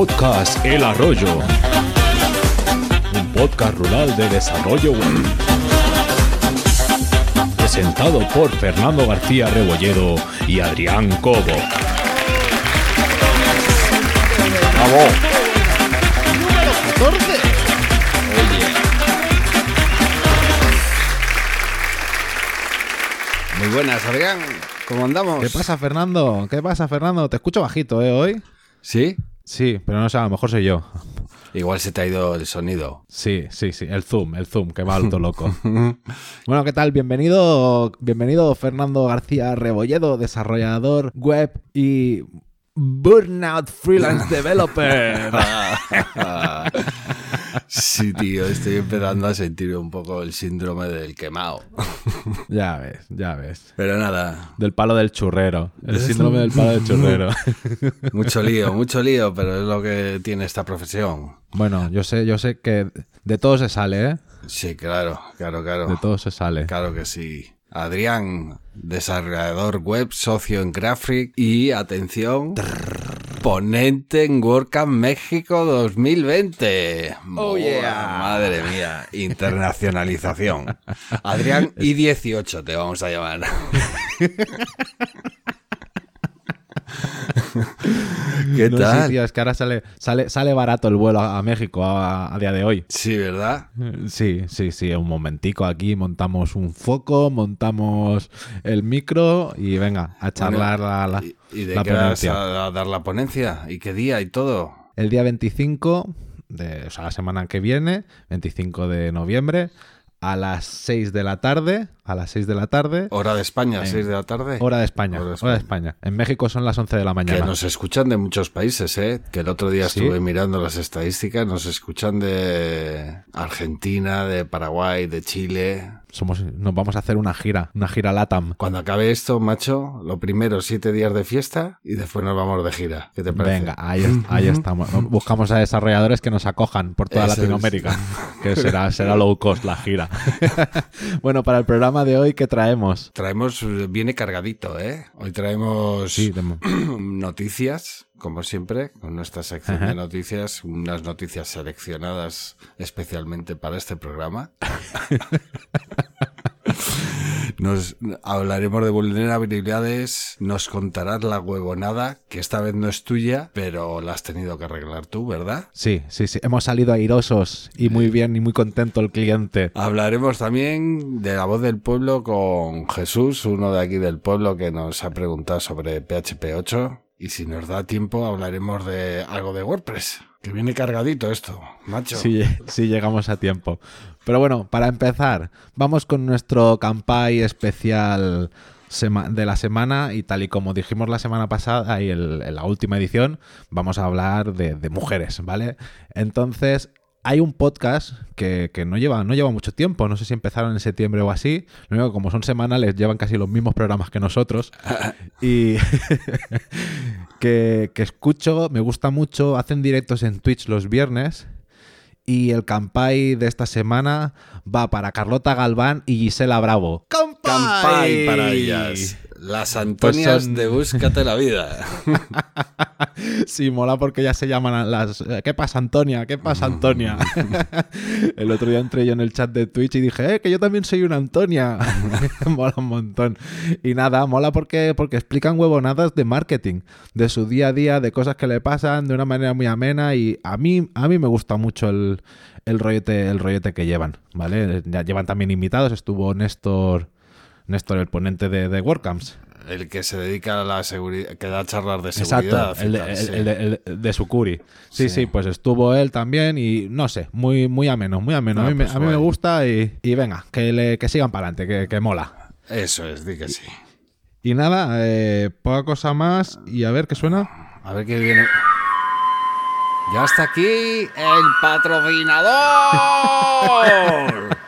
Podcast El Arroyo. Un podcast rural de desarrollo web. Presentado por Fernando García Rebolledo y Adrián Cobo. ¡Bravo! Número 14. Muy buenas, Adrián. ¿Cómo andamos? ¿Qué pasa, Fernando? ¿Qué pasa, Fernando? Te escucho bajito, ¿eh? Hoy. ¿Sí? Sí, pero no sé, a lo mejor soy yo. Igual se te ha ido el sonido. Sí, sí, sí. El zoom, el zoom, que va alto loco. bueno, ¿qué tal? Bienvenido, bienvenido Fernando García Rebolledo, desarrollador web y Burnout Freelance Developer. sí, tío, estoy empezando a sentir un poco el síndrome del quemado. ya ves, ya ves. Pero nada, Del palo del churrero. El síndrome del palo del churrero. mucho lío, mucho lío, pero es lo que tiene esta profesión. bueno, yo sé, yo sé que de todo se sale, ¿eh? Sí, claro, claro, De claro. todo se sale. Claro que sí. Adrián, desarrollador web, socio en Graphic y, atención, ponente en WordCamp México 2020. Oh, yeah. Madre mía, internacionalización. Adrián y 18 te vamos a llamar. ¿Qué No, sí, tal? tío, es que ahora sale, sale, sale barato el vuelo a, a México a, a día de hoy. Sí, ¿verdad? Sí, sí, sí, un momentico aquí montamos un foco, montamos el micro y venga, a charlar la, la- ¿Y, y de la qué vas ponencia. a dar la ponencia? ¿Y qué día y todo? El día 25, de, o sea, la semana que viene, 25 de noviembre, a las 6 de la tarde, a las 6 de la tarde, Hora de España, 6 de la tarde. hora de España, Hora de hora de España. En México son las 11 de la Que mañana. nos escuchan de muchos países, ¿eh? Que el otro día ¿Sí? estuve mirando las estadísticas, nos escuchan de Argentina, de Paraguay, de Chile. Somos, nos vamos a hacer una gira, una gira LATAM. Cuando acabe esto, macho, lo primero siete días de fiesta y después nos vamos de gira. ¿Qué te parece? Venga, ahí, es- ahí estamos. Buscamos a desarrolladores que nos acojan por toda Eso es. Latinoamérica, que será, será low cost la gira. bueno, para el programa de hoy, ¿qué traemos? Traemos, viene cargadito, ¿eh? Hoy traemos Sí, noticias, como siempre, con nuestra sección Ajá. de noticias, unas noticias seleccionadas especialmente para este programa. Nos hablaremos de vulnerabilidades, nos contarás la huevonada, que esta vez no es tuya, pero la has tenido que arreglar tú, ¿verdad? sí, sí, sí. Hemos salido airosos y muy bien y muy contento el cliente. Hablaremos también de la voz del pueblo con Jesús, uno de aquí del pueblo que nos ha preguntado sobre PHP 8. Y si nos da tiempo, hablaremos de algo de WordPress. Que viene cargadito esto, macho. Sí, sí, llegamos a tiempo. Pero bueno, para empezar, vamos con nuestro campaign especial de la semana y tal y como dijimos la semana pasada y en la última edición, vamos a hablar de mujeres, ¿vale? Entonces, hay un podcast que, que no, lleva, no lleva mucho tiempo, no sé si empezaron en septiembre o así, lo único que como son semanales llevan casi los mismos programas que nosotros y que, que escucho, me gusta mucho, hacen directos en Twitch los viernes y el campay de esta semana va para Carlota Galván y Gisela Bravo. Campay para ellas. Las Antonias son- de Búscate la Vida. Sí, mola porque ya se llaman las... eh, ¿Qué pasa, Antonia? ¿Qué pasa, Antonia? el otro día entré yo en el chat de Twitch y dije, eh, que yo también soy una Antonia. mola un montón. Y nada, mola porque, porque explican huevonadas de marketing, de su día a día, de cosas que le pasan de una manera muy amena y a mí, a mí me gusta mucho el, el, rollete, el rollete que llevan, ¿vale? Ya llevan también invitados, estuvo Néstor... Néstor, el ponente de, de WordCamps. El que se dedica a la seguridad, que da charlas de Exacto, seguridad. el tal, el- sí. el de- el de Sucuri. Sí, Sí. sí, pues estuvo él también y no sé, muy, muy ameno, muy ameno. Ah, a mí, me- pues a mí me guay. gusta y, y venga, que, le- que sigan para adelante, que, que mola. Eso es, di que sí. Y nada, eh, poca cosa más y a ver qué suena. A ver qué viene. Ya está aquí el patrocinador.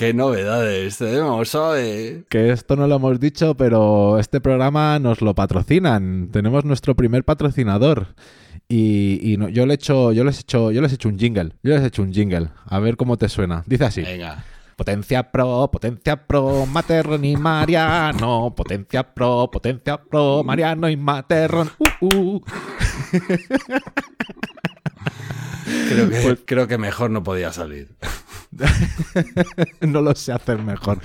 qué novedades tenemos hoy. Que esto no lo hemos dicho, pero este programa nos lo patrocinan. Tenemos nuestro primer patrocinador. Y, y no- yo, le he hecho, yo les he hecho, yo les he hecho un jingle. Yo les he hecho un jingle. A ver cómo te suena. Dice así. Venga. Potencia Pro, Potencia Pro, Materron y Mariano. Potencia Pro, Potencia Pro, Mariano y Materron. Uh, uh. Creo que, creo que mejor no podía salir. no lo sé hacer mejor.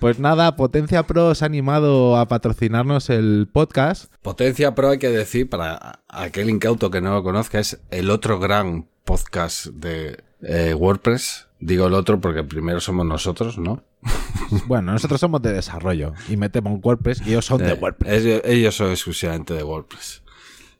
Pues nada, Potencia Pro se ha animado a patrocinarnos el podcast. Potencia Pro hay que decir, para aquel incauto que no lo conozca, es el otro gran podcast de eh, WordPress. Digo el otro porque primero somos nosotros, ¿no? Bueno, nosotros somos de desarrollo y metemos WordPress y ellos son de Eh, WordPress. ellos, ellos son exclusivamente de WordPress.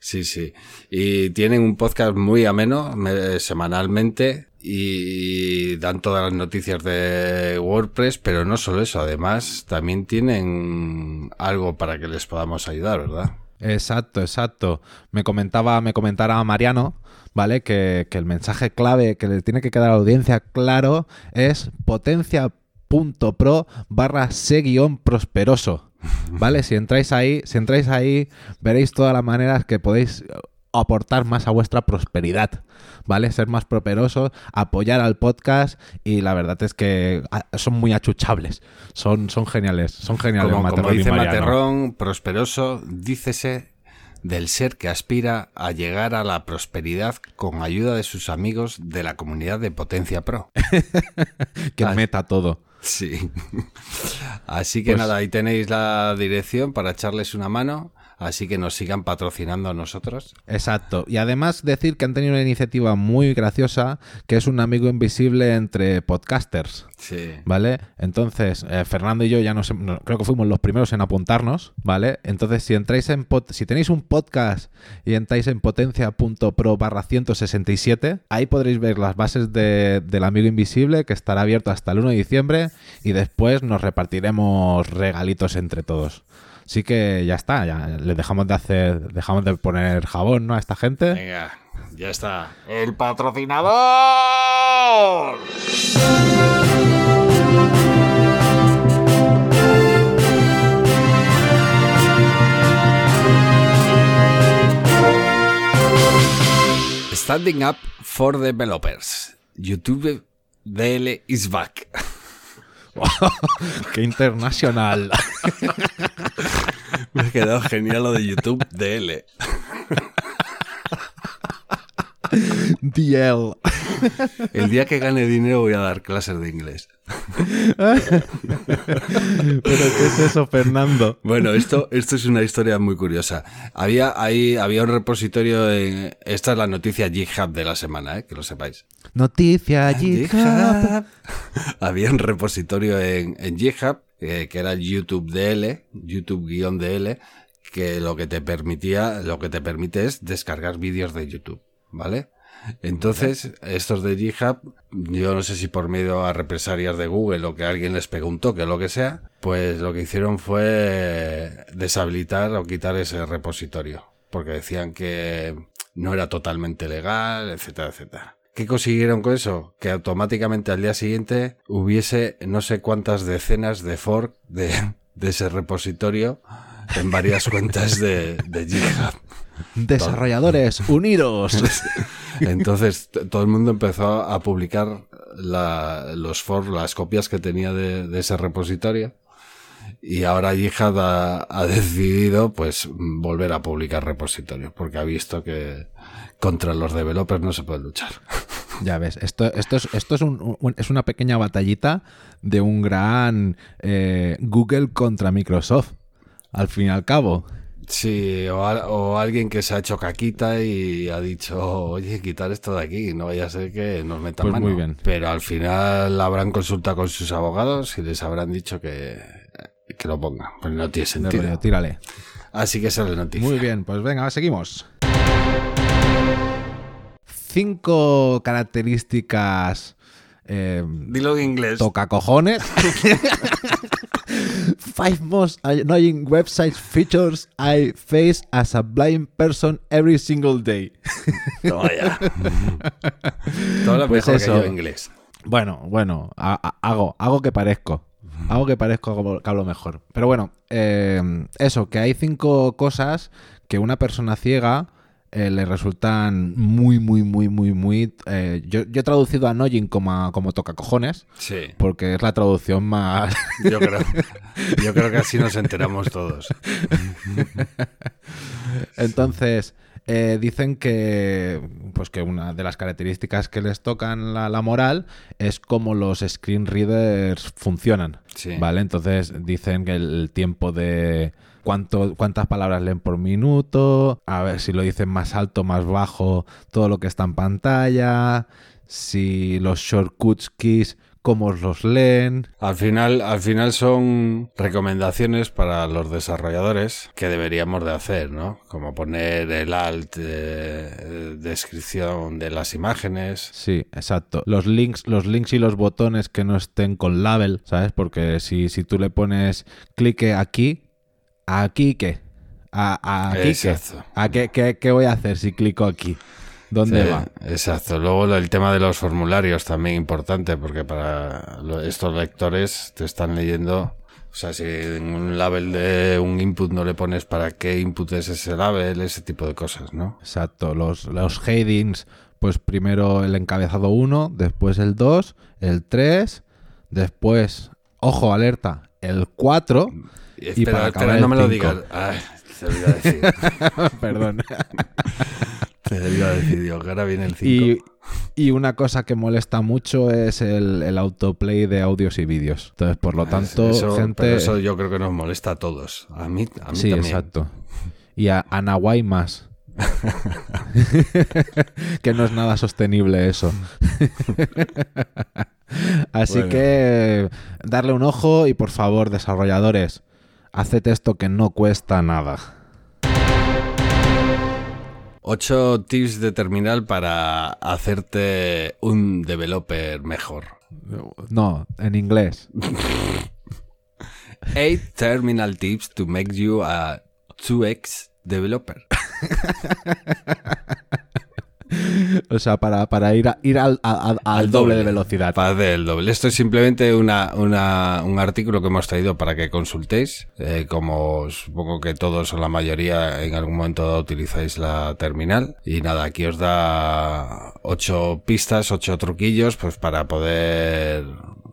Sí, sí. Y tienen un podcast muy ameno me- semanalmente y dan todas las noticias de WordPress, pero no solo eso, además también tienen algo para que les podamos ayudar, ¿verdad? Exacto, exacto. Me comentaba, me comentara Mariano, ¿vale? Que, que el mensaje clave que le tiene que quedar a la audiencia claro es potencia.pro barra guion prosperoso. ¿Vale? Si entráis ahí, si entráis ahí, veréis todas las maneras que podéis aportar más a vuestra prosperidad, ¿vale? Ser más prosperosos, apoyar al podcast y la verdad es que ah, son muy achuchables, son, son geniales, son geniales. Como, Materrón dice. Materrón, prosperoso, dícese del ser que aspira a llegar a la prosperidad con ayuda de sus amigos de la comunidad de Potencia Pro. que Ah. meta todo. Sí. Así que Pues- nada, ahí tenéis la dirección para echarles una mano. Así que nos sigan patrocinando a nosotros. Exacto. Y además decir que han tenido una iniciativa muy graciosa, que es un amigo invisible entre podcasters. Sí. ¿Vale? Entonces, eh, Fernando y yo ya nos, no- creo que fuimos los primeros en apuntarnos, ¿vale? Entonces, si entráis en si tenéis un podcast y entráis en potencia.pro barra 167, ahí podréis ver las bases de- del amigo invisible que estará abierto hasta el 1 de diciembre y después nos repartiremos regalitos entre todos. Así que ya está, ya le dejamos de hacer, dejamos de poner jabón, ¿no? A esta gente. Venga, ya está. ¡El patrocinador! Standing Up for Developers. YouTube DL is back. ¡Qué internacional! Me ha quedado genial lo de YouTube DL. DL. El día que gane dinero voy a dar clases de inglés. ¿Pero qué es eso, Fernando? Bueno, esto, esto es una historia muy curiosa. Había, ahí, había un repositorio en... Esta es la noticia GitHub de la semana, ¿eh? que lo sepáis. Noticia GitHub. Había un repositorio en, en GitHub eh, que era YouTube DL, YouTube-DL, que lo que te permitía, lo que te permite es descargar vídeos de YouTube, ¿vale? Entonces, estos de GitHub, yo no sé si por medio a represalias de Google o que alguien les pegó un toque o lo que sea, pues lo que hicieron fue deshabilitar o quitar ese repositorio, porque decían que no era totalmente legal, etcétera, etcétera. ¿Qué consiguieron con eso? Que automáticamente al día siguiente hubiese no sé cuántas decenas de fork de, de ese repositorio en varias cuentas de, de GitHub. Desarrolladores, unidos. Entonces todo el mundo empezó a publicar la- los for, las copias que tenía de, de ese repositorio. Y ahora GitHub ha, ha decidido pues volver a publicar repositorios porque ha visto que contra los developers no se puede luchar. Ya ves, esto, esto, es, esto es, un- un- es una pequeña batallita de un gran eh, Google contra Microsoft. Al fin y al cabo. Sí, o, al- o alguien que se ha hecho caquita y ha dicho, oye, quitar esto de aquí, no vaya a ser que nos metan Pues mano. muy bien. Pero al final habrán consultado con sus abogados y les habrán dicho que, que lo pongan. Pues no tiene sentido. rollo, tírale. Así que esa es la noticia. Muy bien, pues venga, seguimos. Cinco características eh, Dilo en inglés. toca cojones. Five most annoying website features I face as a blind person every single day. Toma ya. Todo lo Pues mejor eso. que yo en inglés. Bueno, bueno, ha- ha- hago, hago que parezco. Hago que parezco que hablo mejor. Pero bueno, eh, eso, que hay cinco cosas que una persona ciega eh, le resultan muy, muy, muy, muy, muy... eh, yo, yo he traducido annoying como, como toca cojones, Sí, porque es la traducción más... yo creo, yo creo que así nos enteramos todos. Entonces, eh, dicen que, pues que una de las características que les tocan la, la moral es cómo los screen readers funcionan. Sí. ¿Vale? Entonces dicen que el tiempo de cuánto, cuántas palabras leen por minuto, a ver si lo dicen más alto, más bajo, todo lo que está en pantalla, si los shortcuts keys, cómo los leen. Al final, al final son recomendaciones para los desarrolladores que deberíamos de hacer, ¿no? Como poner el alt, eh, descripción de las imágenes. Sí, exacto. Los links, los links y los botones que no estén con label, ¿sabes? Porque si, si tú le pones clique aquí, ¿aquí qué? ¿A, a aquí qué? ¿A qué, qué, qué voy a hacer si clico aquí? ¿Dónde Sí, va? Exacto. Luego el tema de los formularios también importante, porque para estos lectores te están leyendo. O sea, si en un label de un input no le pones para qué input es ese label, ese tipo de cosas, ¿no? Exacto. Los, los headings, pues primero el encabezado 1, después el 2, el 3, después, ojo, alerta, el 4. Espera, para espera, acabar no el me lo digas. Ay, iba a decir. Perdón. te decir, que ahora viene el 5. Y, y una cosa que molesta mucho es el, el autoplay de audios y vídeos. Entonces, por lo tanto, eso, gente. pero eso yo creo que nos molesta a todos. A mí, a mí sí, también. exacto. Y a, a Nahuay más. que no es nada sostenible eso. Así Bueno. que darle un ojo y por favor, desarrolladores, haced esto que no cuesta nada. Ocho tips de terminal para hacerte un developer mejor. No, en inglés. Eight terminal tips to make you a 2x developer. O sea, para, para ir, a- ir al, a- a- al doble de velocidad. Para hacer el doble. Esto es simplemente una, una- un artículo que hemos traído para que consultéis. Eh, como supongo que todos o la mayoría en algún momento utilizáis la terminal. Y nada, aquí os da ocho pistas, ocho truquillos, pues para poder,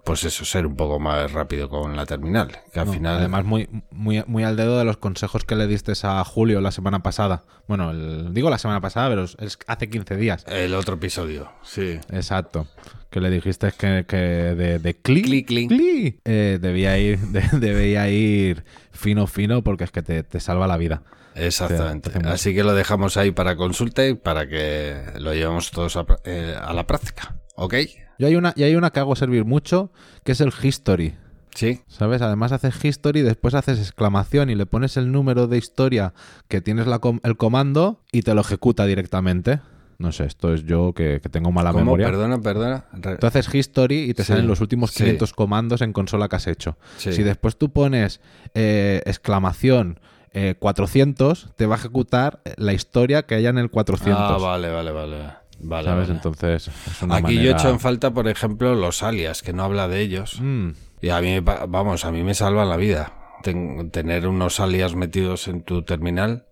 pues eso, ser un poco más rápido con la terminal. Que al No, final. Además, muy, muy, muy al dedo de los consejos que le diste a Julio la semana pasada. Bueno, el- digo la semana pasada, pero es- hace 15 días. El otro episodio, sí. Exacto. Que le dijiste que, que de, de cli, Cli, cli. cli, eh, debía, ir, de- debía ir fino, fino, porque es que te, te salva la vida. Exactamente. Te. Así que lo dejamos ahí para consulta y para que lo llevemos todos a, eh, a la práctica. ¿Ok? Yo hay una, y hay una que hago servir mucho, que es el history. Sí. ¿Sabes? Además haces history, después haces exclamación y le pones el número de historia que tienes la com- el comando y te lo ejecuta directamente. No sé, esto es yo que, que tengo mala ¿Cómo? memoria. Perdona, perdona. Re- Tú haces history y te Sí, salen los últimos sí. 500 comandos en consola que has hecho. Sí. Si después tú pones eh, exclamación eh, 400, te va a ejecutar la historia que haya en el 400. Ah, vale, vale, vale. Vale, ¿Sabes? vale. Entonces, es una Aquí yo he hecho en falta, por ejemplo, los alias, que no habla de ellos. Mm, Y a mí, me pa- vamos, a mí me salvan la vida. Ten- tener unos alias metidos en tu terminal.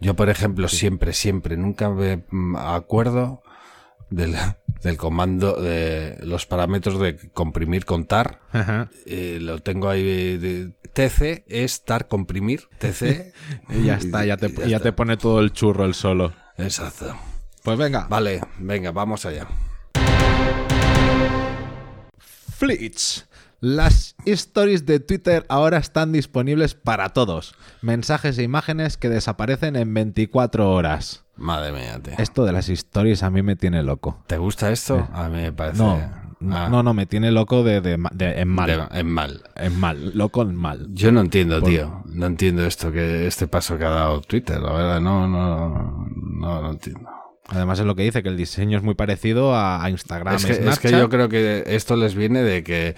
Yo, por ejemplo, siempre, siempre, nunca me mm, acuerdo del, del comando de los parámetros de comprimir con tar. ajá. Eh, lo tengo ahí. de- TC es tar comprimir. TC. Y ya está, ya te, Y ya y ya está. te pone todo el churro el solo. Exacto. Pues venga, Vale, venga, vamos allá. Flits. Las stories de Twitter ahora están disponibles para todos. Mensajes e imágenes que desaparecen en 24 horas. Madre mía, tío. Esto de las stories a mí me tiene loco. ¿Te gusta esto? A mí me parece. No, Ah, no, no, me tiene loco de, de de- en mal. de- en mal. En mal, loco en mal. Yo no entiendo, Por- tío. No entiendo esto que este paso que ha dado Twitter, la verdad. No, no, no, no entiendo. Además es lo que dice, que el diseño es muy parecido a, Instagram. Es que, es que Snapchat. yo creo que esto les viene de que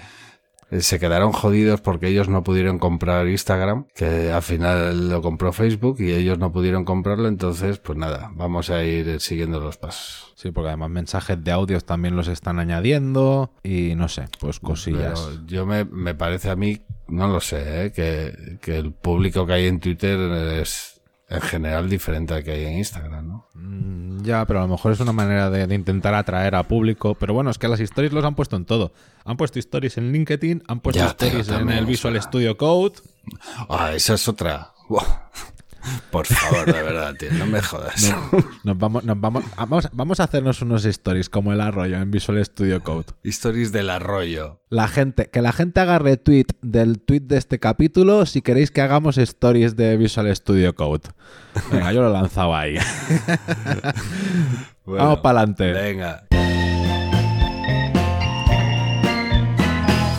se quedaron jodidos porque ellos no pudieron comprar Instagram, que al final lo compró Facebook y ellos no pudieron comprarlo, entonces pues nada, vamos a ir siguiendo los pasos. Sí, porque además mensajes de audios también los están añadiendo y no sé, pues cosillas. Pero yo me, me parece a mí, no lo sé, ¿eh? que, que el público que hay en Twitter es en general diferente al que hay en Instagram, ¿no? Mm, Ya, pero a lo mejor es una manera de, de intentar atraer a público. Pero bueno, es que las stories los han puesto en todo. Han puesto stories en LinkedIn, han puesto Ya, tío, stories en el o Visual sea. Studio Code. Ah, esa es otra. Por favor, de verdad, tío, no me jodas. Nos vamos, nos vamos, vamos, vamos a hacernos unos stories como el arroyo en Visual Studio Code. Stories del arroyo. La gente, que la gente haga retweet del tweet de este capítulo si queréis que hagamos stories de Visual Studio Code. Venga, yo lo he lanzado ahí. Bueno, Vamos para adelante. Venga.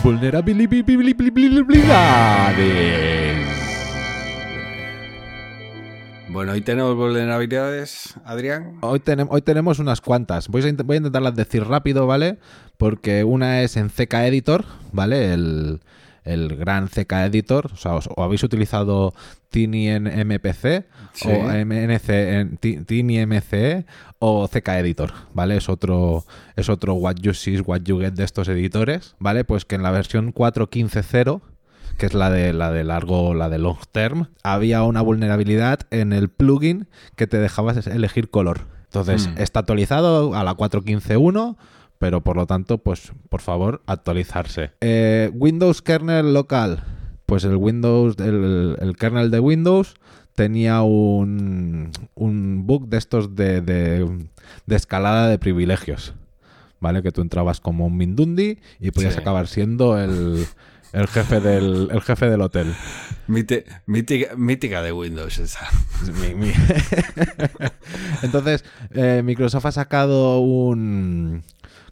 Vulnerabilidades. Bueno, hoy tenemos vulnerabilidades, Adrián. Hoy, tenem- hoy tenemos unas cuantas. Voy a, int- voy a intentarlas decir rápido, ¿vale? Porque una es en CK Editor, ¿vale? El, el gran CK Editor. O sea, os- o habéis utilizado Tiny en MPC Sí. o MNC en Tiny MCE o CK Editor, ¿vale? Es otro, es otro what you see, what you get de estos editores, ¿vale? Pues que en la versión 4.15.0 que es la de la de largo, la de long term, había una vulnerabilidad en el plugin que te dejaba elegir color. Entonces, Hmm. está actualizado a la 4.15.1, pero por lo tanto, pues por favor, actualizarse. Eh, Windows kernel local. Pues el Windows, el, el kernel de Windows tenía un, un bug de estos de, de- de escalada de privilegios. ¿Vale? Que tú entrabas como un Mindundi y podías Sí. acabar siendo el, el jefe del, el jefe del hotel. Mite- mítica, mítica de Windows esa. Mi- mi- Entonces, eh, Microsoft ha sacado un...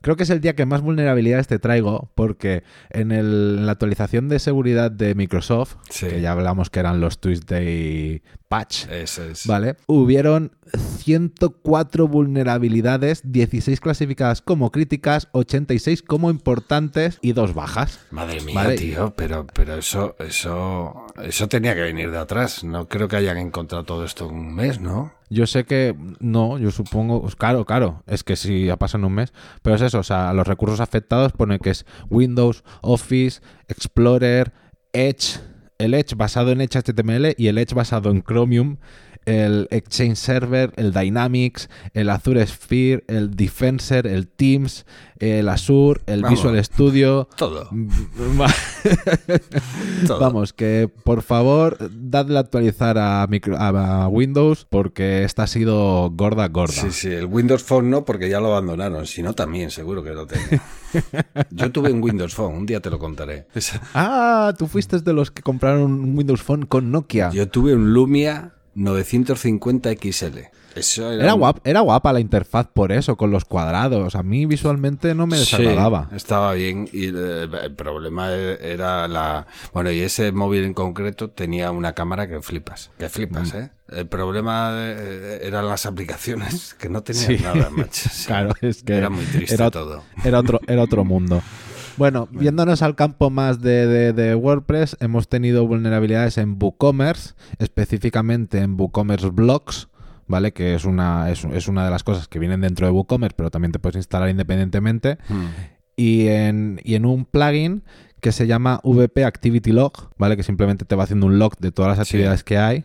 Creo que es el día que más vulnerabilidades te traigo, porque en, el- en la actualización de seguridad de Microsoft, Sí. que ya hablamos que eran los Tuesday Patch, Eso es. ¿vale? Hubieron 104 vulnerabilidades, 16 clasificadas como críticas, 86 como importantes y dos bajas. Madre mía, Vale. tío, pero, pero eso, eso, eso tenía que venir de atrás. No creo que hayan encontrado todo esto en un mes, ¿no? Yo sé que no, yo supongo, pues claro, claro, es que si ha pasado en un mes, pero es eso, o sea, los recursos afectados pone que es Windows, Office, Explorer, Edge, el Edge basado en Edge HTML y el Edge basado en Chromium, el Exchange Server, el Dynamics, el Azure Sphere, el Defensor, el Teams, el Azure, el Vamos. Visual Studio. Todo. todo. Vamos, que por favor, dadle a actualizar a, micro- a Windows porque esta ha sido gorda, gorda. Sí, sí, el Windows Phone no, porque ya lo abandonaron. Si no, también, seguro que lo tengo. Yo tuve un Windows Phone, un día te lo contaré. Ah, tú fuiste de los que compraron un Windows Phone con Nokia. Yo tuve un Lumia 950 XL. Eso era, Era, un- guap- era guapa la interfaz por eso, con los cuadrados. A mí visualmente no me Sí, desagradaba. estaba bien y eh, el problema era la... Bueno, y ese móvil en concreto tenía una cámara que flipas, que flipas, Mm. ¿eh? El problema eh, eran las aplicaciones, que no tenían Sí. nada, macho. Sí. Claro, es que Era muy triste era, todo. Era otro, era otro mundo. Bueno, viéndonos al campo más de, de- de WordPress, hemos tenido vulnerabilidades en WooCommerce, específicamente en WooCommerce Blocks, ¿vale? Que es una, es, es una de las cosas que vienen dentro de WooCommerce, pero también te puedes instalar independientemente. Hmm. y en, y en un plugin que se llama VP Activity Log, ¿vale? Que simplemente te va haciendo un log de todas las Sí. actividades que hay,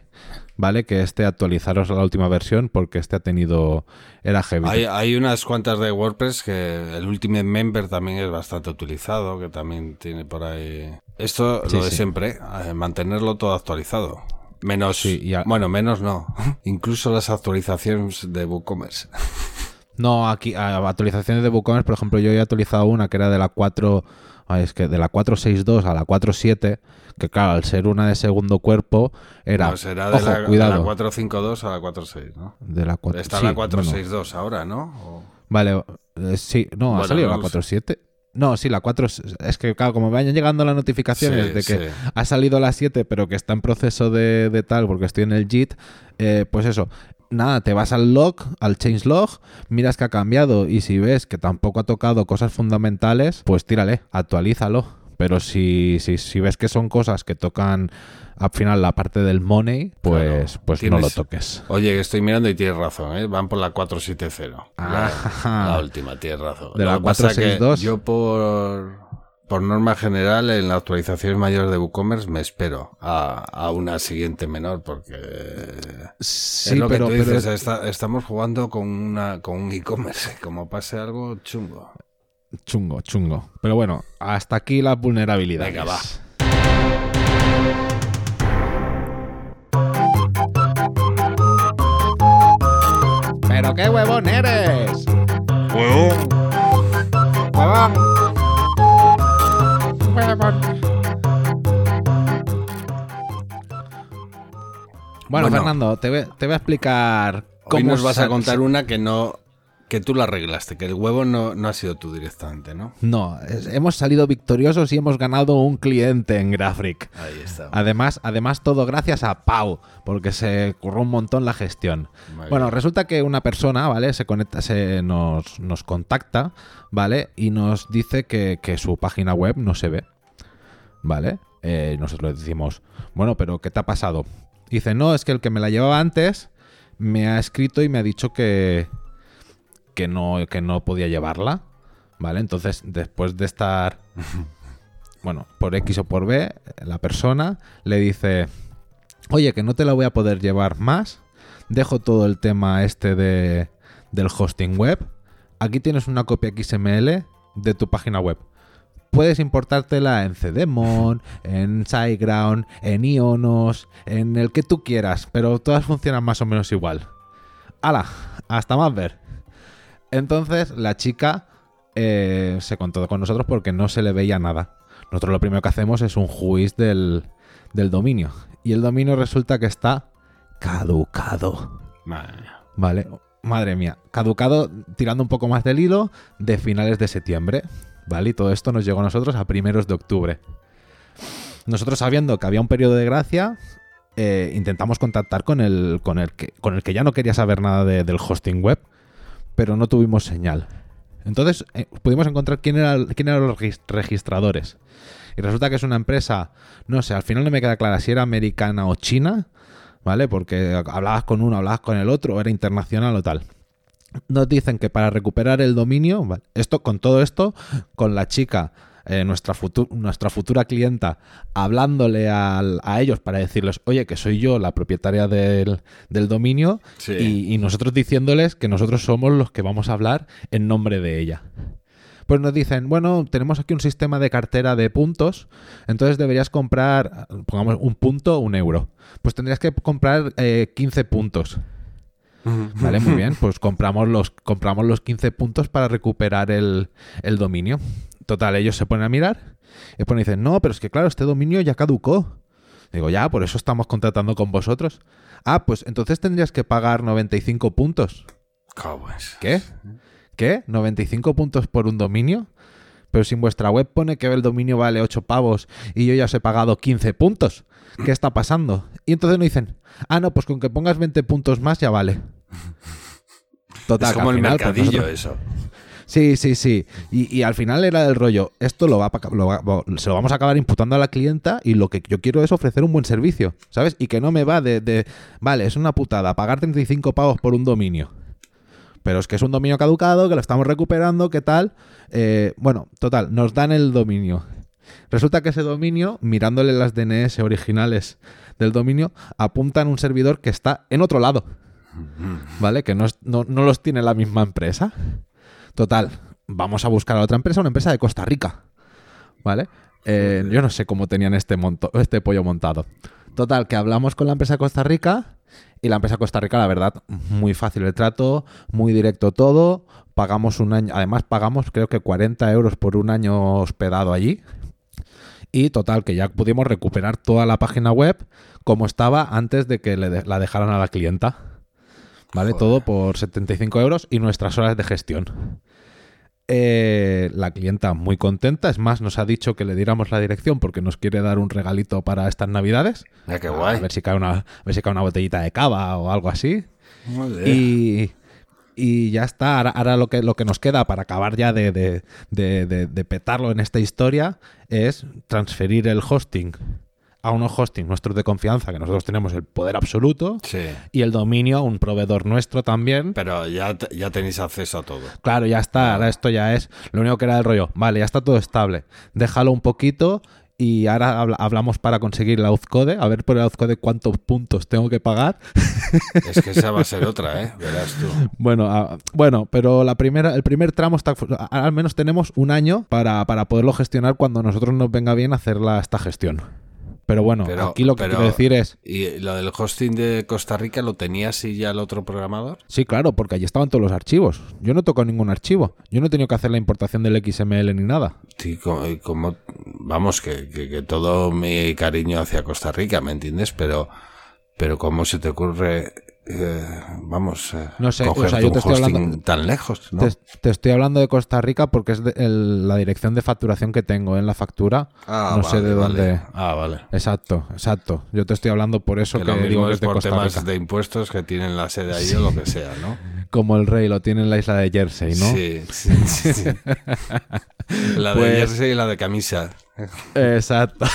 ¿vale? Que este actualizaros a la última versión porque este ha tenido... era heavy. Hay, hay unas cuantas de WordPress que el Ultimate Member también es bastante utilizado, que también tiene por ahí... Esto Sí, lo de sí. siempre, eh, mantenerlo todo actualizado. Menos, Sí, a- bueno, menos no. Incluso las actualizaciones de WooCommerce. No, aquí actualizaciones de WooCommerce, por ejemplo, yo he actualizado una que era de la 4... ay, es que de la 462 a la 47, que claro, al ser una de segundo cuerpo, era... No, será de, ojo, la, de cuidado. la 452 a la 46, ¿no? de la 4, Está sí, la bueno. 462 ahora, ¿no? O- Vale, eh, sí, no, ha Bueno, salido no la lo sé. 4.7. No, sí, la 4 es que, claro, como me vayan llegando las notificaciones Sí, de que sí. ha salido la 7, pero que está en proceso de, de tal, porque estoy en el JIT, eh, pues eso, nada, te vas al log, al change log, miras que ha cambiado y si ves que tampoco ha tocado cosas fundamentales, pues tírale, actualízalo. Pero si, si, si ves que son cosas que tocan al final la parte del money, pues, Claro, pues no lo toques. Oye, estoy mirando y tienes razón, ¿eh? Van por la 470. La, Ah. la última, tienes razón. De la que pasa que 462. Yo por, por norma general en las actualizaciones mayores de WooCommerce me espero a, a una siguiente menor porque Sí, es lo pero, que tú pero- dices, está- estamos jugando con, una, con un e-commerce. Como pase algo chungo. Chungo, chungo. Pero bueno, hasta aquí las vulnerabilidades. Venga, va. ¡Pero qué huevón eres! ¡Huevón! ¡Huevón! ¡Huevón! Bueno, Fernando, te voy, a explicar cómo nos vas a contar una que no que tú la arreglaste, que el huevo no, no ha sido tú directamente, ¿no? No, es- hemos salido victoriosos y hemos ganado un cliente en Graphic. Ahí está. Además, además, todo gracias a Pau, porque se curró un montón la gestión. Muy bueno, bien. resulta que una persona, ¿vale? Se conecta, se nos, nos contacta, ¿vale? Y nos dice que, que su página web no se ve. ¿Vale? Eh, nosotros le decimos, bueno, pero ¿qué te ha pasado? Dice, no, es que el que me la llevaba antes me ha escrito y me ha dicho que, que, no, que no podía llevarla. ¿Vale? Entonces, después de estar bueno, por X o por B, la persona le dice, oye, que no te la voy a poder llevar más, dejo todo el tema este de, del hosting web, aquí tienes una copia XML de tu página web. Puedes importártela en Cdemon, en SiteGround, en Ionos, en el que tú quieras, pero todas funcionan más o menos igual. ¡Hala! Hasta más ver. Entonces la chica eh, se contó con nosotros porque no se le veía nada. Nosotros lo primero que hacemos es un juiz del, del dominio. Y el dominio resulta que está caducado. Madre mía. Vale, madre mía. Caducado, tirando un poco más del hilo, de finales de septiembre. Vale, y todo esto nos llegó a nosotros a primeros de octubre. Nosotros sabiendo que había un periodo de gracia, eh, intentamos contactar con el, con, el que, con el que ya no quería saber nada de- del hosting web, pero no tuvimos señal. Entonces eh, pudimos encontrar quién, era, quién eran los regis- registradores. Y resulta que es una empresa, no sé, al final no me queda clara si era americana o china, ¿vale? Porque hablabas con uno, hablabas con el otro, o era internacional o tal. Nos dicen que para recuperar el dominio, esto con todo esto, con la chica, eh, nuestra, futu- nuestra futura clienta, hablándole al- a ellos para decirles, oye, que soy yo la propietaria del, del dominio, Sí. y, y nosotros diciéndoles que nosotros somos los que vamos a hablar en nombre de ella. Pues nos dicen, bueno, tenemos aquí un sistema de cartera de puntos, entonces deberías comprar, pongamos un punto, un euro. Pues tendrías que comprar eh, 15 puntos. Vale, muy bien, pues compramos los, compramos los 15 puntos para recuperar el, el dominio. Total, ellos se ponen a mirar y después dicen, no, pero es que claro, este dominio ya caducó. Digo, ya, por eso estamos contratando con vosotros. Ah, pues entonces tendrías que pagar 95 puntos. Cowboys. ¿Qué? ¿Qué? ¿95 puntos por un dominio? Pero si en vuestra web pone que el dominio vale 8 pavos y yo ya os he pagado 15 puntos. ¿Qué está pasando? Y entonces nos dicen, ah, no, pues con que pongas 20 puntos más ya vale. Total, es como el pues, mercadillo nosotros- eso. Sí, sí, sí. Y, al final era el rollo, esto lo va, lo va- se lo vamos a acabar imputando a la clienta y lo que yo quiero es ofrecer un buen servicio, ¿sabes? Y que no me va de, vale, es una putada, pagar 35 pavos por un dominio. Pero es que es un dominio caducado, que lo estamos recuperando, ¿qué tal? Eh, bueno, total, nos dan el dominio. Resulta que ese dominio, mirándole las DNS originales del dominio, apuntan un servidor que está en otro lado. ¿Vale? Que no, no- no los tiene la misma empresa. Total, vamos a buscar a otra empresa, una empresa de Costa Rica. ¿Vale? Eh, yo no sé cómo tenían este, monto, este pollo montado. Total, que hablamos con la empresa de Costa Rica y la empresa de Costa Rica, la verdad, muy fácil el trato, muy directo todo. Pagamos un año, además pagamos creo que 40 euros por un año hospedado allí. Y total, que ya pudimos recuperar toda la página web como estaba antes de que le la dejaran a la clienta. ¿Vale? Joder. Todo por 75 euros y nuestras horas de gestión. Eh, la clienta muy contenta, es más, nos ha dicho que le diéramos la dirección porque nos quiere dar un regalito para estas navidades. Qué A ver si cae una, a ver si cae una botellita de cava o algo así. Y, y ya está. Ahora, ahora lo, que, lo que nos queda para acabar ya de- de- de- de petarlo en esta historia es transferir el hosting a unos hosting nuestros de confianza, que nosotros tenemos el poder absoluto, Sí. y el dominio a un proveedor nuestro también. Pero ya, ya tenéis acceso a todo. Claro, ya está. Ahora esto ya es lo único que era el rollo. Vale, ya está todo estable. Déjalo un poquito y ahora habla- hablamos para conseguir la Uzcode. A ver por el Uzcode cuántos puntos tengo que pagar. Es que esa va a ser otra, ¿eh? Verás tú. Bueno, ah, bueno, pero la primera, el primer tramo está. Al menos tenemos un año para, para poderlo gestionar cuando a nosotros nos venga bien hacer la- esta gestión. Pero bueno, Pero- aquí lo que pero- quiero decir es, ¿Y lo del hosting de Costa Rica lo tenías y ya el otro programador? sí, claro, porque allí estaban todos los archivos. Yo no toco ningún archivo. Yo no he tenido que hacer la importación del XML ni nada. Sí, como, como- vamos, que, que- que todo mi cariño hacia Costa Rica, ¿me entiendes? Pero, pero ¿cómo se te ocurre, eh, vamos, eh, No sé, o sea, yo te estoy hablando- tan lejos, ¿no? Te, te estoy hablando de Costa Rica porque es de- el- la dirección de facturación que tengo en la factura. Ah, no sé de vale. dónde. Ah, vale. Exacto, exacto. Yo te estoy hablando por eso Que que, lo digo mismo que es de por Costa temas Rica. de impuestos que tienen la sede ahí o lo que sea, ¿no? Como el rey lo tiene en la isla de Jersey, ¿no? Sí, sí, sí, sí. La de Pues- jersey y la de camisa. Exacto.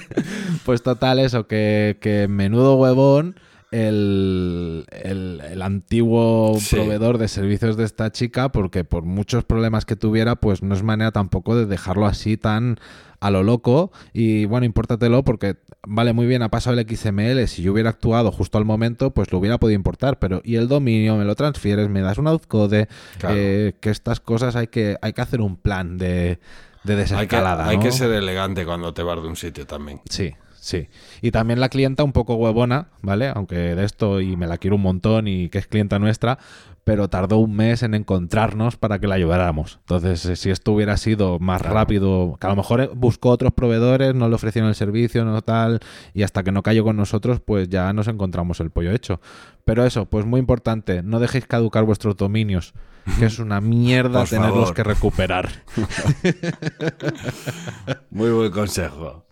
pues total, eso, que, que menudo huevón el, el- el antiguo Sí. proveedor de servicios de esta chica, porque por muchos problemas que tuviera, pues no es manera tampoco de dejarlo así tan a lo loco. Y bueno, impórtatelo porque vale muy bien, ha pasado el XML. Si yo hubiera actuado justo al momento, pues lo hubiera podido importar. Pero, y el dominio, me lo transfieres, me das una code, Claro. eh, que estas cosas hay que, hay que hacer un plan de, de Hay que, desescalada. hay que ser elegante cuando te vas de un sitio también. Sí, sí. Y también la clienta un poco huevona, ¿vale? Aunque de esto y me la quiero un montón y que es clienta nuestra, pero tardó un mes en encontrarnos para que la ayudáramos. Entonces, eh, si esto hubiera sido más rápido, que a lo mejor eh, buscó otros proveedores, no le ofrecieron el servicio, no tal, y hasta que no cayó con nosotros, pues ya nos encontramos el pollo hecho. Pero eso, pues muy importante, no dejéis caducar vuestros dominios, que es una mierda Por tenerlos favor. que recuperar. Muy buen consejo.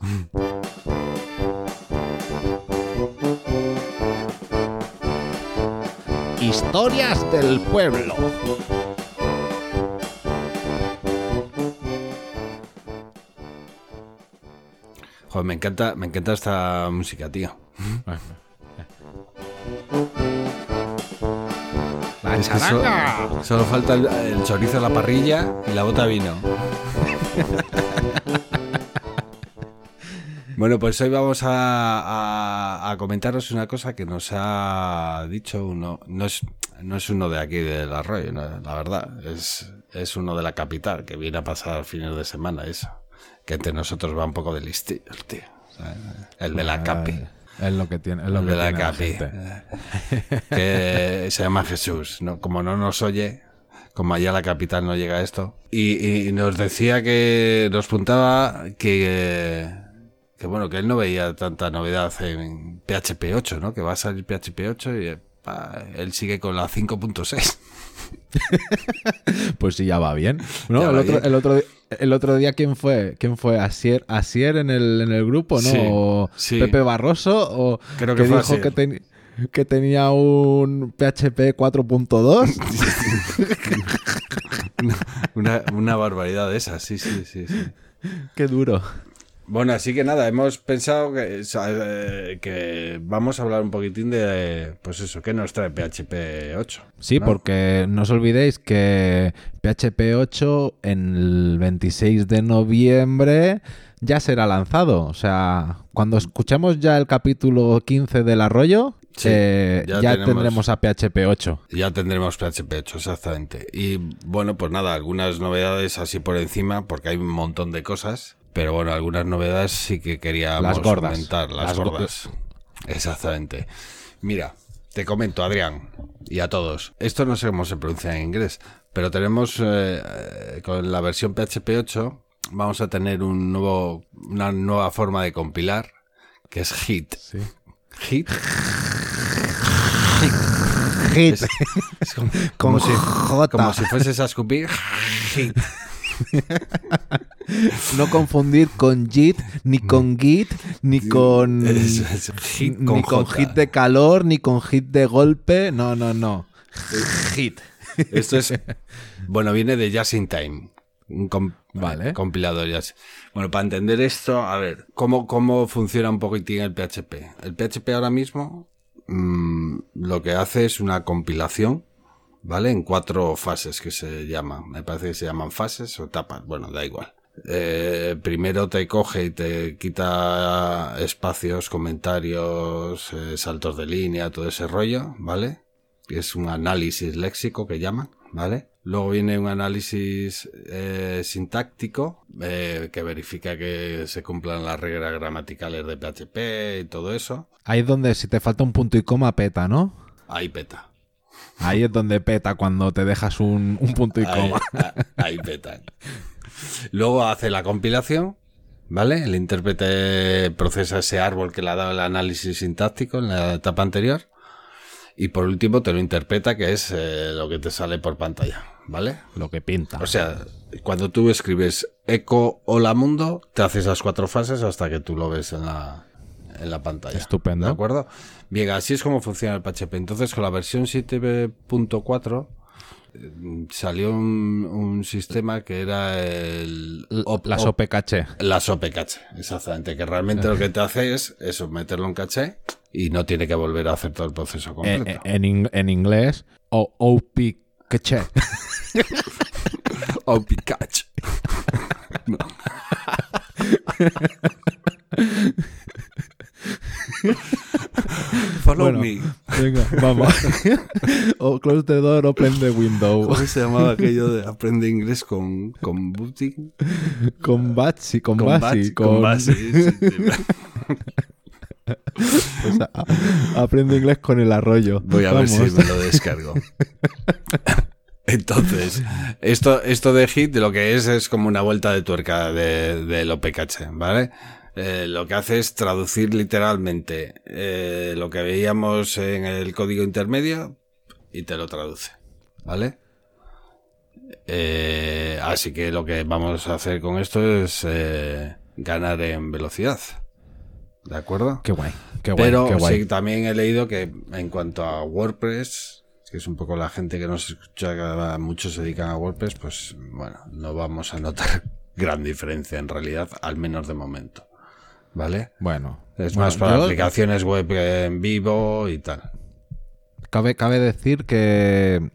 Historias del pueblo. Joder, me encanta, me encanta esta música, tío. La Es que so- charanga. solo falta el, el chorizo a la parrilla y la bota de vino. Bueno, pues hoy vamos a, a- a comentaros una cosa que nos ha dicho uno. No es, no es uno de aquí del arroyo, no, la verdad. Es, es uno de la capital que viene a pasar fines de semana, eso. Que entre nosotros va un poco de listillo, el tío. ¿sabes? El de la capi. Es lo que tiene, es lo El que de la tiene la capi. gente. que se llama Jesús. ¿no? Como no nos oye, como allá la capital no llega esto. Y, y nos decía que nos puntaba que, que bueno, que él no veía tanta novedad en PHP 8, ¿no? Que va a salir PHP 8 y él sigue con la 5.6. Pues sí, ya va bien. No, Ya el, va otro, bien. el, otro, el otro día, ¿quién fue? ¿Quién fue? ¿Asier, Asier en, el, en el grupo, no? Sí, ¿O sí. Pepe Barroso? ¿O Creo que fue dijo Asier. que, ten- que tenía un PHP 4.2? una, una barbaridad de esas, sí, sí, sí, sí. Qué duro. Bueno, así que nada, hemos pensado que, eh, que vamos a hablar un poquitín de, pues eso, ¿qué nos trae PHP 8? Sí, ¿no? porque no os olvidéis que PHP 8 en el 26 de noviembre ya será lanzado. O sea, cuando escuchemos ya el capítulo 15 del arroyo, Sí, eh, ya ya, tenemos- tendremos a PHP 8. Ya tendremos PHP 8, exactamente. Y bueno, pues nada, algunas novedades así por encima, porque hay un montón de cosas. Pero bueno, algunas novedades sí que queríamos Las gordas. comentar, las, Las go- gordas. Exactamente. Mira, te comento, Adrián, y a todos. Esto no sé cómo se pronuncia en inglés, pero tenemos eh, eh, con la versión PHP 8 vamos a tener un nuevo, una nueva forma de compilar que es HIT. Sí. HIT. Hit. Es, es como, como si, como si fueses a escupir. HIT. No confundir con JIT, ni con GIT, ni con. Es- es hit ni con con J. hit de calor, ni con hit de golpe. No, no, no. Hit. Esto es. Bueno, viene de Just in Time. Un Vale. eh, compilador Just- Bueno, para entender esto, a ver, ¿cómo, cómo funciona un poquitín el PHP? El PHP ahora mismo mm, lo que hace es una compilación, ¿vale? En cuatro fases que se llaman. Me parece que se llaman fases o etapas. Bueno, da igual. Eh, primero te coge y te quita espacios, comentarios, eh, saltos de línea, todo ese rollo, ¿vale? Es un análisis léxico que llaman, ¿vale? Luego viene un análisis eh, sintáctico eh, que verifica que se cumplan las reglas gramaticales de PHP y todo eso. Ahí es donde si te falta un punto y coma peta, ¿no? Ahí peta. Ahí es donde peta cuando te dejas un, un punto y coma. ahí peta. Luego hace la compilación, ¿vale? El intérprete procesa ese árbol que le ha dado el análisis sintáctico en la etapa anterior. Y por último te lo interpreta, que es eh, lo que te sale por pantalla, ¿vale? Lo que pinta. O sea, cuando tú escribes eco hola mundo, te hace esas cuatro fases hasta que tú lo ves en la, en la pantalla. Estupendo. ¿De acuerdo? Bien, así es como funciona el PHP. Entonces, con la versión 7.4 eh, salió un, un sistema que era el... Op- las op- OP caché. las OP caché, exactamente. Que realmente lo que te hace es eso, meterlo en caché y no tiene que volver a hacer todo el proceso Eh, completo. eh, en, en inglés, o OP caché. OP catch. Follow Bueno. me. Venga, vamos. o close the door, open the window. ¿Cómo se llamaba aquello de aprende inglés con, con booting? Con Batsy, con, Con Basi, con, con sí, a- aprende inglés con el arroyo. Voy a ver si Vamos. me lo descargo. Entonces, esto, esto de Hit lo que es es como una vuelta de tuerca de, del OPCache, ¿vale? Eh, lo que hace es traducir literalmente eh, lo que veíamos en el código intermedio y te lo traduce, ¿vale? Eh, así que lo que vamos a hacer con esto es ganar en velocidad, ¿de acuerdo? Qué guay, qué guay, Pero qué guay. sí, también he leído que en cuanto a WordPress, que es un poco la gente que nos escucha, que muchos se dedican a WordPress, pues bueno, no vamos a notar gran diferencia en realidad, al menos de momento. ¿Vale? Bueno, Es bueno, más para yo- aplicaciones web en vivo y tal. Cabe, cabe decir que,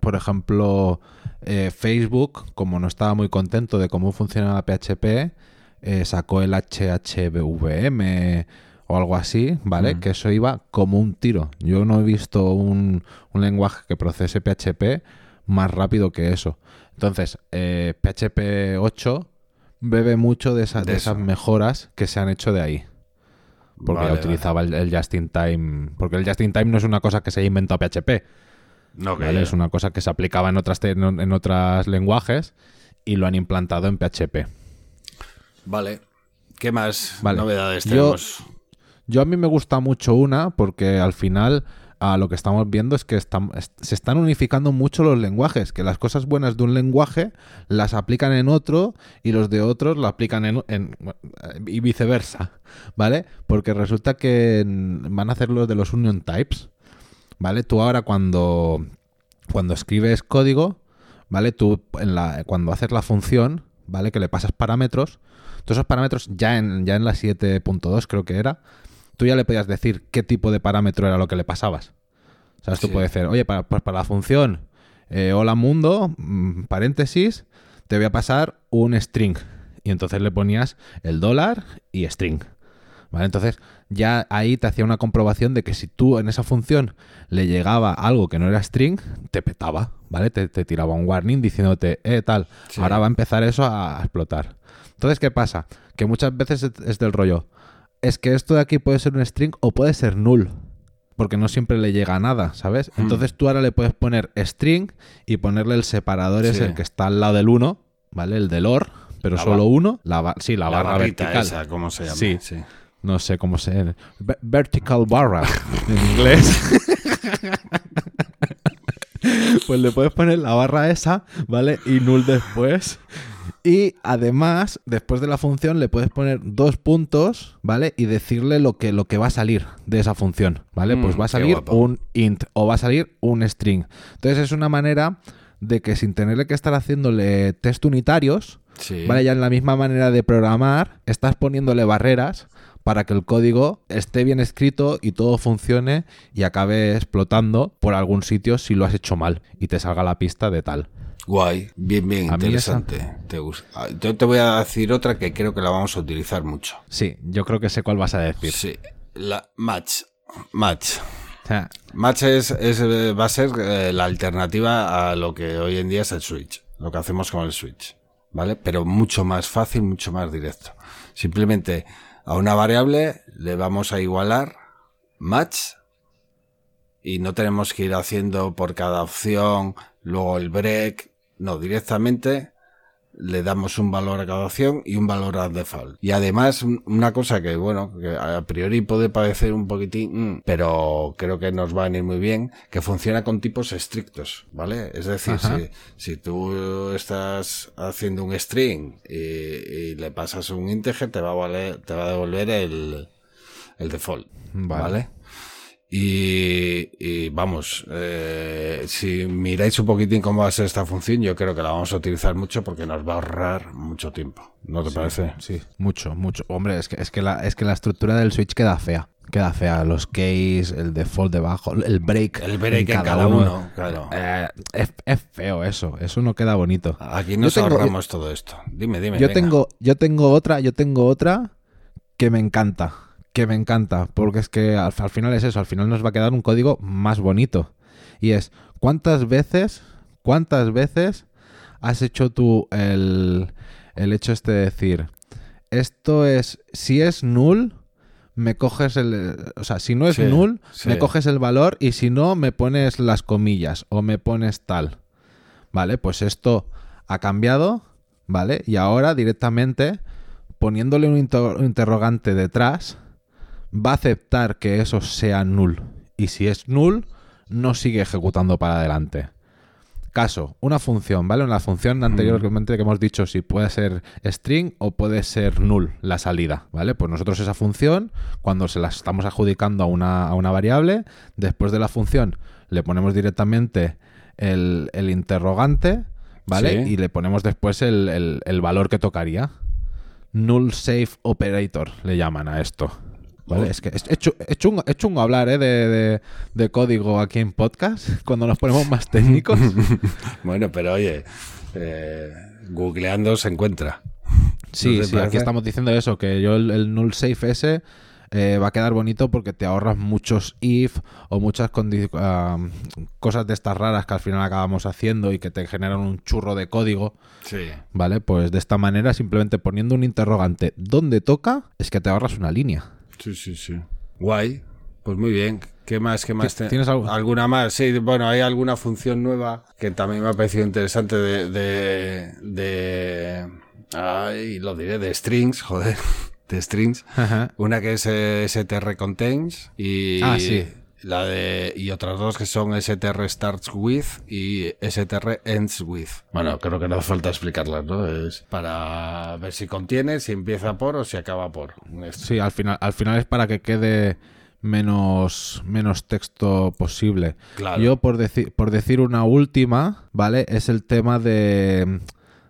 por ejemplo, eh, Facebook, como no estaba muy contento de cómo funcionaba PHP, eh, sacó el HHVM o algo así, ¿vale? Que eso iba como un tiro. Yo no he visto un, un lenguaje que procese PHP más rápido que eso. Entonces, eh, PHP 8 bebe mucho de, esas De de esas eso. mejoras que se han hecho de ahí. Porque Vale, utilizaba el, el Just in Time. Porque el Just in Time no es una cosa que se haya inventado PHP. No, que ¿vale? Es una cosa que se aplicaba en otras en, otros lenguajes y lo han implantado en PHP. Vale. ¿Qué más novedades Yo- tenemos? Yo a mí me gusta mucho una porque al final a lo que estamos viendo es que se están unificando mucho los lenguajes, que las cosas buenas de un lenguaje las aplican en otro y los de otros lo aplican en, en- y viceversa, ¿vale? Porque resulta que van a hacer los de los union types, ¿vale? Tú ahora cuando cuando escribes código, ¿vale? Tú en la, cuando haces la función, ¿vale? Que le pasas parámetros, todos esos parámetros ya en, ya en la 7.2 creo que era, tú ya le podías decir qué tipo de parámetro era lo que le pasabas. ¿Sabes? Tú Sí. puedes decir, oye, para, pues para la función eh, hola mundo, mm, paréntesis, te voy a pasar un string. Y entonces le ponías el dólar y string. ¿Vale? Entonces ya ahí te hacía una comprobación de que si tú en esa función le llegaba algo que no era string, te petaba, ¿vale? Te, te tiraba un warning diciéndote, eh, tal, Sí. ahora va a empezar eso a, explotar. Entonces, ¿qué pasa? Que muchas veces es, es del rollo, es que esto de aquí puede ser un string o puede ser null, porque no siempre le llega a nada, ¿sabes? Hmm. Entonces tú ahora le puedes poner string y ponerle el separador Sí. ese el que está al lado del 1, ¿vale? El del OR, pero La solo uno, la, sí, la, La barra vertical. esa, ¿cómo se llama? Sí. sí. No sé cómo se. Ve- Vertical barra en inglés. pues le puedes poner la barra esa, ¿vale? Y null después. Y además, después de la función, le puedes poner dos puntos, ¿vale? Y decirle lo que, lo que va a salir de esa función, ¿vale? Mm, pues va a salir un int o va a salir un string. Entonces es una manera de que sin tenerle que estar haciéndole test unitarios, Sí. ¿vale? Ya en la misma manera de programar, estás poniéndole barreras para que el código esté bien escrito y todo funcione y acabe explotando por algún sitio si lo has hecho mal y te salga la pista de tal. Guay, bien, bien, A interesante. Te gusta. Ah, Yo te voy a decir otra que creo que la vamos a utilizar mucho. Sí, yo creo que sé cuál vas a decir. Sí, la match. Match. Match es, es, va a ser eh, la alternativa a lo que hoy en día es el Switch, lo que hacemos con el Switch, ¿vale? Pero mucho más fácil, mucho más directo. Simplemente a una variable le vamos a igualar match y no tenemos que ir haciendo por cada opción, luego el break, no, directamente le damos un valor a cada opción y un valor al default. Y además, un- una cosa que, bueno, que a priori puede parecer un poquitín, mm, pero creo que nos va a venir muy bien, que funciona con tipos estrictos, ¿vale? Es decir, si, si tú estás haciendo un string y, y le pasas un integer, te va a valer, te va a devolver el, el default, Vale. ¿vale? Y vamos, eh, si miráis un poquitín cómo va a ser esta función, yo creo que la vamos a utilizar mucho porque nos va a ahorrar mucho tiempo. ¿No te parece? Sí, mucho, mucho. Hombre, es que, es que, la, es que la estructura del Switch queda fea. Queda fea. Los keys, el default debajo, el break. El break en cada uno, claro. Eh, es, es feo eso. Eso no queda bonito. Aquí nos Yo tengo- ahorramos todo esto. Dime, dime. Yo venga. tengo, yo tengo otra, yo tengo otra que me encanta. Que me encanta. Porque es que al, al final es eso. Al final nos va a quedar un código más bonito. Y es, ¿cuántas veces, cuántas veces has hecho tú el, el hecho este de decir, esto es, si es null, me coges el, o sea, si no es Sí, null, sí. me coges el valor y si no, me pones las comillas o me pones tal. Vale, pues esto ha cambiado, ¿vale? Y ahora directamente poniéndole un, inter- un interrogante detrás, va a aceptar que eso sea null. Y si es null, no sigue ejecutando para adelante. Caso, una función, ¿vale? Una función anteriormente que hemos dicho si puede ser string o puede ser null la salida, ¿vale? Pues nosotros esa función, cuando se la estamos adjudicando a una, a una variable, después de la función le ponemos directamente el, el interrogante, ¿vale? Sí. Y le ponemos después el, el- el valor que tocaría. Null safe operator le llaman a esto. ¿Vale? Es que es, es chu- es chungo, es chungo hablar ¿eh? de, de- de código aquí en podcast cuando nos ponemos más técnicos. Bueno, pero oye, eh, googleando se encuentra. Sí, ¿No te sí, parece? aquí estamos diciendo eso, que yo el, el null safe ese eh, va a quedar bonito porque te ahorras muchos if o muchas ah, cosas de estas raras que al final acabamos haciendo y que te generan un churro de código, Sí. ¿vale? Pues de esta manera, simplemente poniendo un interrogante donde toca, es que te ahorras una línea. Sí, sí, sí. Guay. Pues muy bien. ¿Qué más? ¿Qué más? ¿Tienes algo? ¿Alguna más? Sí, bueno, hay alguna función nueva que también me ha parecido interesante de... de, de ay, lo diré, de strings, joder. De strings. Ajá. Una que es eh, str contains y... Ah, sí. La de, y otras dos que son str starts with y str ends with. Bueno, creo que no hace falta explicarlas, ¿no? Es para ver si contiene, si empieza por o si acaba por. Esto. Sí, al final, al final es para que quede menos, menos texto posible. Claro. Yo, por, decir por decir una última, ¿vale? Es el tema de,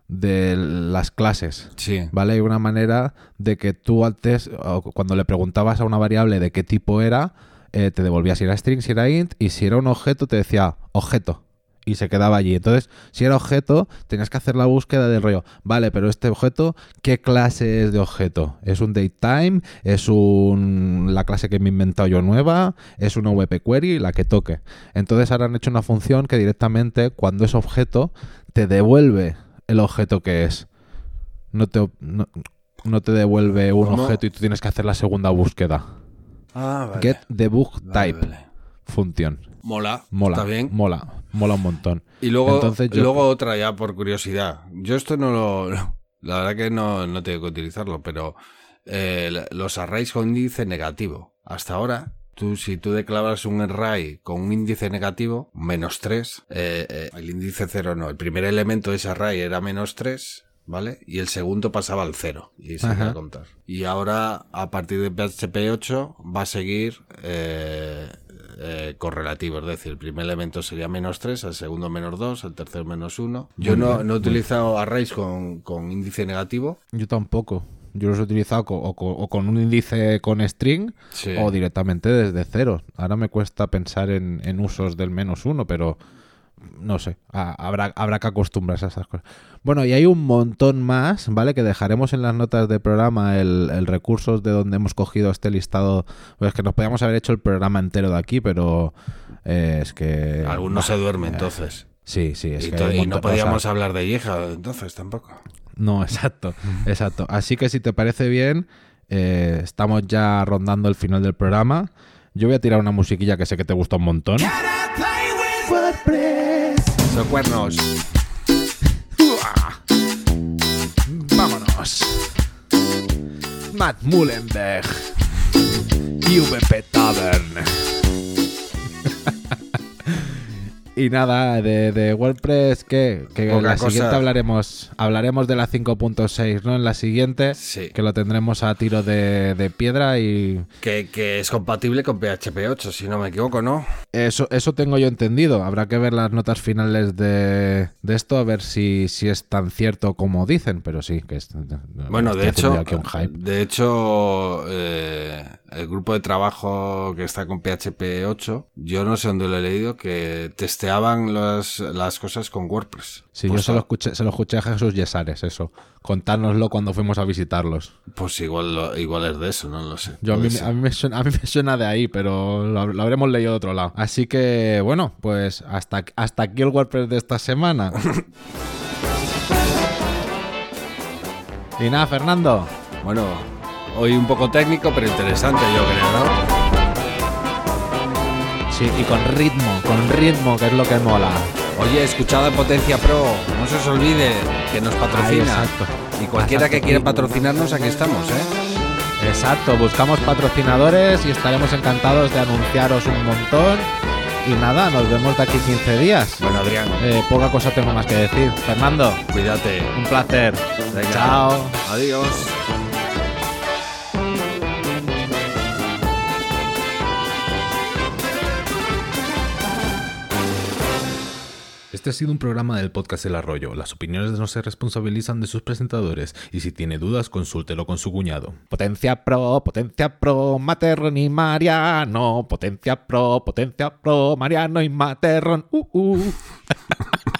de las clases. Sí. ¿Vale? Hay una manera de que tú antes, cuando le preguntabas a una variable de qué tipo era, eh, te devolvía si era string, si era int, y si era un objeto, te decía objeto. Y se quedaba allí. Entonces, si era objeto, tenías que hacer la búsqueda del rollo. Vale, pero este objeto, ¿qué clase es de objeto? ¿Es un datetime? ¿Es un la clase que me he inventado yo nueva? ¿Es una VP query? La que toque. Entonces ahora han hecho una función que directamente, cuando es objeto, te devuelve el objeto que es. No te, no, no te devuelve un ¿Cómo? objeto y tú tienes que hacer la segunda búsqueda. Ah, vale. Get debug Vale, type vale. función. Mola. Mola. Está bien. Mola. Mola un montón. Y luego, Entonces yo- luego otra ya por curiosidad. Yo esto no lo... La verdad que no, no tengo que utilizarlo, pero eh, los arrays con índice negativo. Hasta ahora, tú, si tú declaras un array con un índice negativo, menos 3, el índice 0 no. El primer elemento de ese array era menos 3, ¿vale? Y el segundo pasaba al 0. Y se a contar. Y ahora, a partir de PHP 8, va a seguir... eh, eh, correlativo, es decir, el primer elemento sería menos 3, el segundo menos 2, el tercero menos 1. Yo no, no he utilizado arrays con, con índice negativo. Yo tampoco. Yo los he utilizado co- o, co- o con un índice con string Sí. o directamente desde cero. Ahora me cuesta pensar en, en usos del menos uno, pero no sé, a- habrá, habrá que acostumbrarse a esas cosas. Bueno, y hay un montón más, ¿vale? Que dejaremos en las notas del programa el, el recursos de donde hemos cogido este listado. Pues que nos podíamos haber hecho el programa entero de aquí, pero eh, es que... Algunos se duerme entonces. Sí, sí, es Y, que y no montón- o sea, podíamos hablar de hija entonces tampoco. No, exacto, exacto. Así que si te parece bien, eh, estamos ya rondando el final del programa. Yo voy a tirar una musiquilla que sé que te gusta un montón. Cuernos. Vámonos. Matt Mullenberg. VP Tavern. Y nada, de, de WordPress, ¿qué? Que en la cosa. siguiente hablaremos, hablaremos de la 5.6, ¿no? En la siguiente, Sí. que lo tendremos a tiro de, de piedra y Que, que es compatible con PHP 8, si no me equivoco, ¿no? eso, eso tengo yo entendido. Habrá que ver las notas finales de, de esto, a ver si, si es tan cierto como dicen, pero sí, que es... Bueno, de hecho, de hecho, eh, el grupo de trabajo que está con PHP 8, yo no sé dónde lo he leído, que testeaban las, las cosas con WordPress. Sí, Pues yo se lo, escuché, se lo escuché a Jesús Yesares, eso. Contárnoslo cuando fuimos a visitarlos. Pues igual, lo- igual es de eso, no lo sé. Yo a, mí, Puede ser. a, mí me suena, a mí me suena de ahí, pero lo, lo habremos leído de otro lado. Así que, bueno, pues hasta, hasta aquí el WordPress de esta semana. y nada, Fernando. Bueno, hoy un poco técnico, pero interesante, yo creo, ¿no? Sí, y con ritmo, con ritmo, que es lo que mola. Oye, escuchad a Potencia Pro, no se os olvide que nos patrocina. exacto. y cualquiera Exacto. que quiera patrocinarnos, aquí estamos, ¿eh? Exacto, buscamos patrocinadores y estaremos encantados de anunciaros un montón. Y nada, nos vemos de aquí 15 días. Bueno, Adrián, Eh, poca cosa tengo más que decir. Fernando, cuídate. un placer. Venga. Chao. Adiós. Este ha sido un programa del podcast El Arroyo. Las opiniones no se responsabilizan de sus presentadores y si tiene dudas consúltelo con su cuñado. Potencia Pro, Potencia Pro, Materron y Mariano. Potencia Pro, Potencia Pro, Mariano y Materron. Uh, uh.